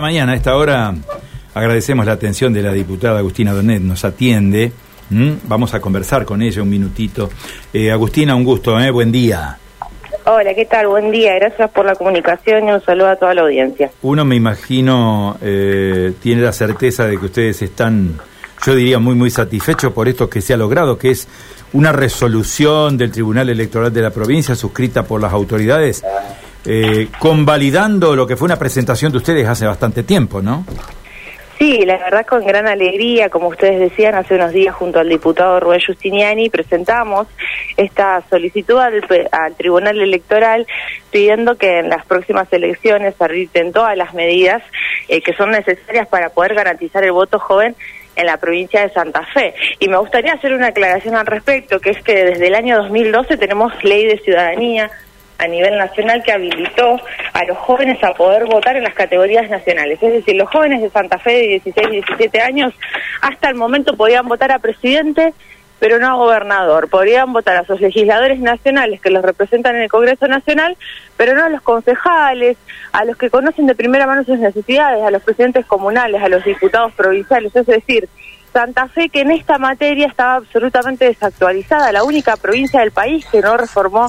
Mañana a esta hora agradecemos la atención de la diputada Agustina Donet, nos atiende. Vamos a conversar con ella un minutito. Eh, Agustina, un gusto, ¿eh? buen día. Hola, ¿qué tal? Buen día, gracias por la comunicación y un saludo a toda la audiencia. Uno me imagino eh, tiene la certeza de que ustedes están, yo diría, muy, muy satisfechos por esto que se ha logrado, que es una resolución del Tribunal Electoral de la provincia suscrita por las autoridades eh, convalidando lo que fue una presentación de ustedes hace bastante tiempo, ¿no? Sí, la verdad con gran alegría, como ustedes decían, hace unos días junto al diputado Rubén Justiniani presentamos esta solicitud al, Tribunal Electoral pidiendo que en las próximas elecciones se arriten todas las medidas eh, que son necesarias para poder garantizar el voto joven en la provincia de Santa Fe. Y me gustaría hacer una aclaración al respecto, que es que desde el año 2012 tenemos ley de ciudadanía, a nivel nacional que habilitó a los jóvenes a poder votar en las categorías nacionales. Es decir, los jóvenes de Santa Fe de 16 y 17 años hasta el momento podían votar a presidente, pero no a gobernador. Podrían votar a sus legisladores nacionales que los representan en el Congreso Nacional, pero no a los concejales, a los que conocen de primera mano sus necesidades, a los presidentes comunales, a los diputados provinciales. Es decir, Santa Fe que en esta materia estaba absolutamente desactualizada, la única provincia del país que no reformó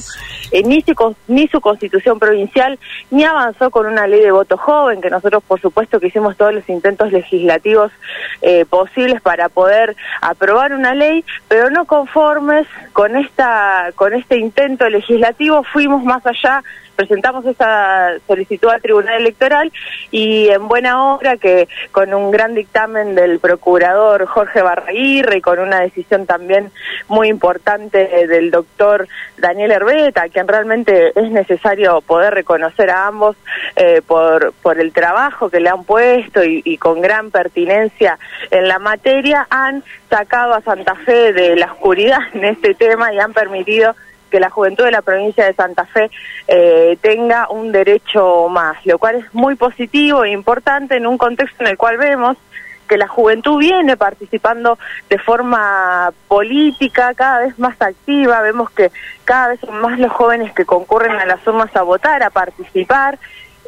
eh, ni, su, ni su constitución provincial, ni avanzó con una ley de voto joven, que nosotros por supuesto que hicimos todos los intentos legislativos eh, posibles para poder aprobar una ley, pero no conformes con esta con este intento legislativo. Fuimos más allá presentamos esa solicitud al Tribunal Electoral y en buena hora que con un gran dictamen del procurador Jorge Barraguirre y con una decisión también muy importante del doctor Daniel Herbeta, quien realmente es necesario poder reconocer a ambos eh, por, por el trabajo que le han puesto y, y con gran pertinencia en la materia, han sacado a Santa Fe de la oscuridad en este tema y han permitido que la juventud de la provincia de Santa Fe eh, tenga un derecho más, lo cual es muy positivo e importante en un contexto en el cual vemos que la juventud viene participando de forma política, cada vez más activa, vemos que cada vez son más los jóvenes que concurren a las urnas a votar, a participar,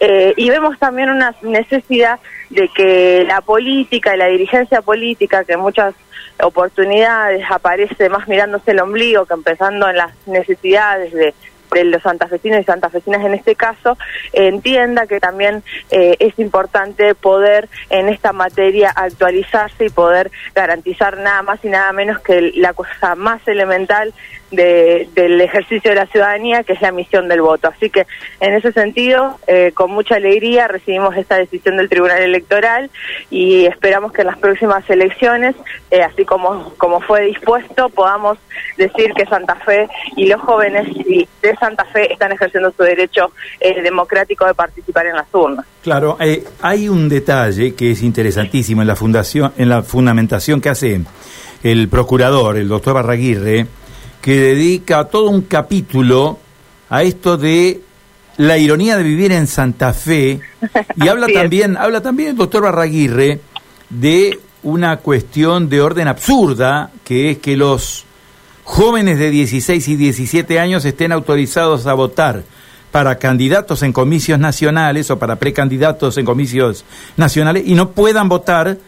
eh, y vemos también una necesidad de que la política y la dirigencia política, que en muchas oportunidades aparece más mirándose el ombligo que empezando en las necesidades de de los santafesinos y santafesinas en este caso, entienda que también eh, es importante poder en esta materia actualizarse y poder garantizar nada más y nada menos que la cosa más elemental del ejercicio de la ciudadanía, que es la misión del voto. Así que en ese sentido, eh, con mucha alegría recibimos esta decisión del Tribunal Electoral y esperamos que en las próximas elecciones, eh, así como, como fue dispuesto, podamos decir que Santa Fe y los jóvenes de Santa Fe están ejerciendo su derecho eh, democrático de participar en las urnas. Claro, eh, hay un detalle que es interesantísimo en la fundación, en la fundamentación que hace el procurador, el doctor Barraguirre, que dedica todo un capítulo a esto de la ironía de vivir en Santa Fe. Y habla también, habla también el doctor Barraguirre de una cuestión de orden absurda, que es que los jóvenes de 16 y 17 años estén autorizados a votar para candidatos en comicios nacionales o para precandidatos en comicios nacionales y no puedan votar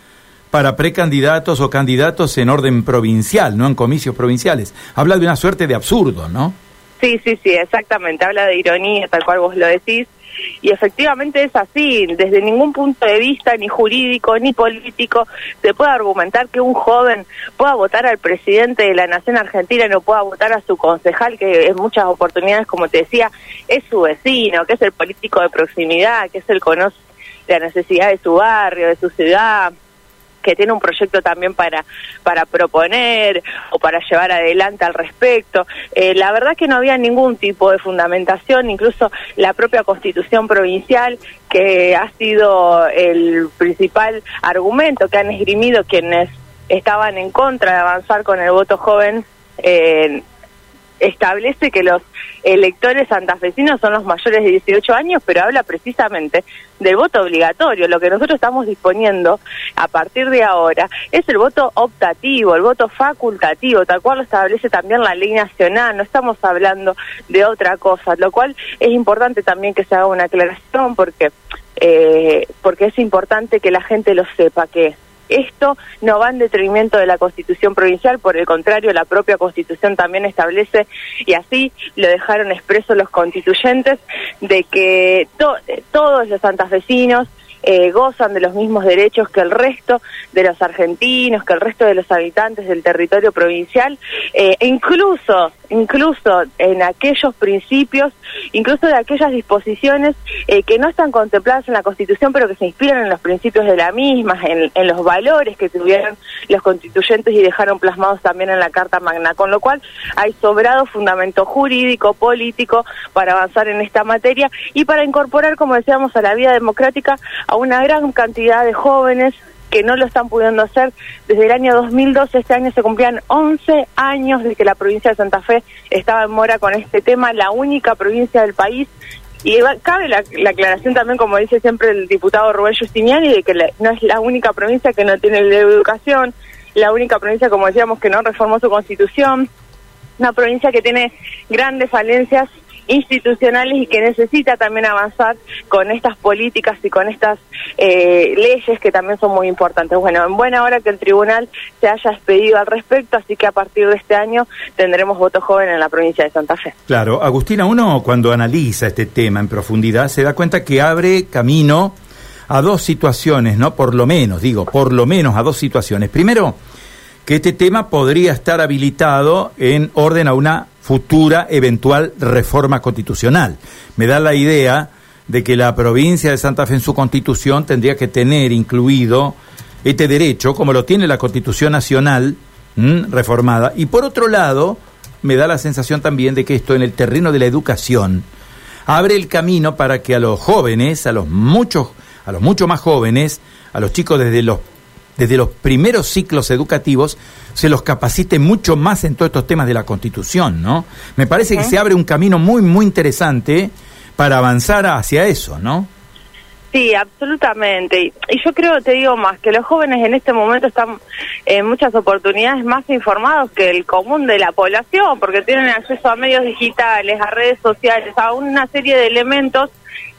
para precandidatos o candidatos en orden provincial, no en comicios provinciales. Habla de una suerte de absurdo, ¿no? Sí, sí, sí, exactamente. Habla de ironía, tal cual vos lo decís. Y efectivamente es así, desde ningún punto de vista, ni jurídico, ni político, se puede argumentar que un joven pueda votar al presidente de la nación argentina y no pueda votar a su concejal, que en muchas oportunidades, como te decía, es su vecino, que es el político de proximidad, que es el conoce la necesidad de su barrio, de su ciudad, que tiene un proyecto también para, para proponer o para llevar adelante al respecto. Eh, la verdad que no había ningún tipo de fundamentación, incluso la propia constitución provincial, que ha sido el principal argumento que han esgrimido quienes estaban en contra de avanzar con el voto joven. Eh, establece que los electores santafesinos son los mayores de 18 años, pero habla precisamente del voto obligatorio. Lo que nosotros estamos disponiendo a partir de ahora es el voto optativo, el voto facultativo, tal cual lo establece también la ley nacional. No estamos hablando de otra cosa, lo cual es importante también que se haga una aclaración porque eh, porque es importante que la gente lo sepa, que esto no va en detrimento de la Constitución provincial, por el contrario, la propia Constitución también establece, y así lo dejaron expreso los constituyentes, de que todos los santafesinos eh, gozan de los mismos derechos que el resto de los argentinos, que el resto de los habitantes del territorio provincial, eh, e incluso, incluso en aquellos principios, incluso de aquellas disposiciones eh, que no están contempladas en la Constitución, pero que se inspiran en los principios de la misma, en, en los valores que tuvieron los constituyentes y dejaron plasmados también en la Carta Magna, con lo cual hay sobrado fundamento jurídico, político para avanzar en esta materia y para incorporar, como decíamos, a la vida democrática a una gran cantidad de jóvenes que no lo están pudiendo hacer. Desde el año 2012, este año se cumplían 11 años de que la provincia de Santa Fe estaba en mora con este tema, la única provincia del país. Y cabe la, aclaración también, como dice siempre el diputado Rubén Justiniani, de que no es la única provincia que no tiene educación, la única provincia, como decíamos, que no reformó su constitución, una provincia que tiene grandes falencias institucionales y que necesita también avanzar con estas políticas y con estas eh, leyes que también son muy importantes. Bueno, en buena hora que el tribunal se haya expedido al respecto, así que a partir de este año tendremos voto joven en la provincia de Santa Fe. Claro, Agustina, uno cuando analiza este tema en profundidad se da cuenta que abre camino a dos situaciones, ¿no? Por lo menos, digo, por lo menos a dos situaciones. Primero, que este tema podría estar habilitado en orden a una futura eventual reforma constitucional. Me da la idea de que la provincia de Santa Fe en su constitución tendría que tener incluido este derecho, como lo tiene la constitución nacional reformada. Y por otro lado, me da la sensación también de que esto en el terreno de la educación abre el camino para que a los jóvenes, a los muchos, a los mucho más jóvenes, a los chicos desde los desde los primeros ciclos educativos, se los capacite mucho más en todos estos temas de la Constitución, ¿no? Me parece que se abre un camino muy, muy interesante para avanzar hacia eso, ¿no? Sí, absolutamente. Y yo creo, te digo más, que los jóvenes en este momento están en muchas oportunidades más informados que el común de la población, porque tienen acceso a medios digitales, a redes sociales, a una serie de elementos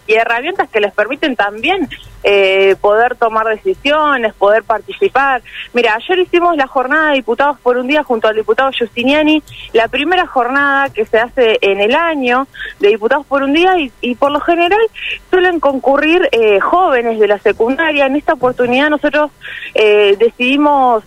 y herramientas que les permiten también eh, poder tomar decisiones, poder participar. Mira, ayer hicimos la jornada de diputados por un día junto al diputado Justiniani, la primera jornada que se hace en el año de diputados por un día y, por lo general suelen concurrir eh, jóvenes de la secundaria. En esta oportunidad nosotros eh, decidimos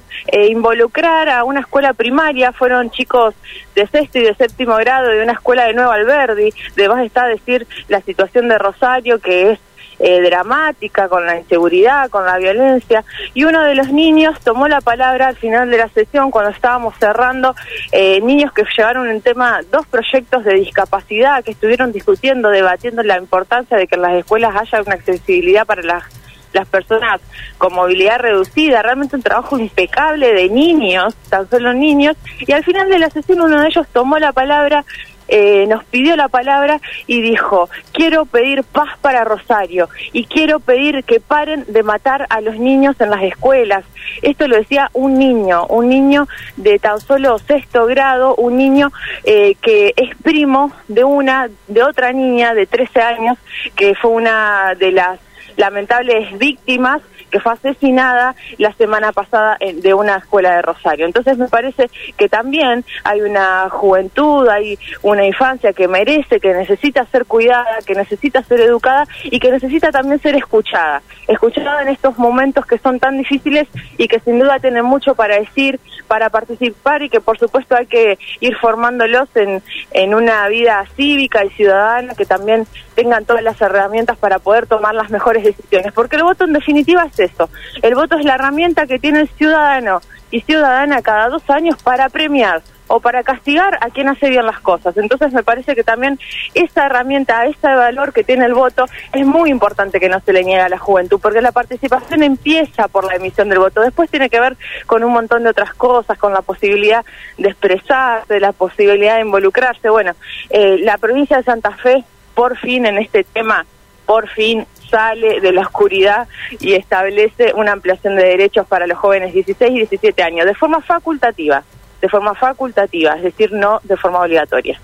involucrar a una escuela primaria, fueron chicos de sexto y de séptimo grado de una escuela de Nueva Alberdi, de está a decir la situación de Rosario que es eh, dramática, con la inseguridad, con la violencia. Y uno de los niños tomó la palabra al final de la sesión, cuando estábamos cerrando, eh, niños que llevaron en tema dos proyectos de discapacidad, que estuvieron discutiendo, debatiendo la importancia de que en las escuelas haya una accesibilidad para las las personas con movilidad reducida, realmente un trabajo impecable de niños, tan solo niños, y al final de la sesión uno de ellos tomó la palabra eh, nos pidió la palabra y dijo, quiero pedir paz para Rosario y quiero pedir que paren de matar a los niños en las escuelas. Esto lo decía un niño, un niño de tan solo sexto grado, un niño eh, que es primo de una, de otra niña de 13 años, que fue una de las lamentables víctimas que fue asesinada la semana pasada de una escuela de Rosario. Entonces me parece que también hay una juventud, hay una infancia que merece, que necesita ser cuidada, que necesita ser educada y que necesita también ser escuchada. Escuchada en estos momentos que son tan difíciles y que sin duda tienen mucho para decir, para participar y que por supuesto hay que ir formándolos en, en una vida cívica y ciudadana que también tengan todas las herramientas para poder tomar las mejores decisiones. Porque el voto en definitiva es eso. El voto es la herramienta que tiene el ciudadano y ciudadana cada dos años para premiar o para castigar a quien hace bien las cosas. Entonces me parece que también esa herramienta, ese valor que tiene el voto, es muy importante que no se le niegue a la juventud, porque la participación empieza por la emisión del voto, después tiene que ver con un montón de otras cosas, con la posibilidad de expresarse, la posibilidad de involucrarse. Bueno, eh, la provincia de Santa Fe, por fin en este tema, por fin sale de la oscuridad y establece una ampliación de derechos para los jóvenes 16 y 17 años, de forma facultativa, de forma facultativa, es decir, no de forma obligatoria.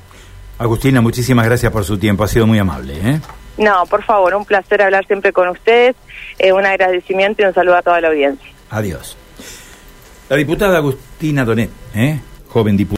Agustina, muchísimas gracias por su tiempo, ha sido muy amable. ¿eh? No, por favor, un placer hablar siempre con ustedes. Eh, un agradecimiento y un saludo a toda la audiencia. Adiós. La diputada Agustina Donet, ¿eh? joven diputada.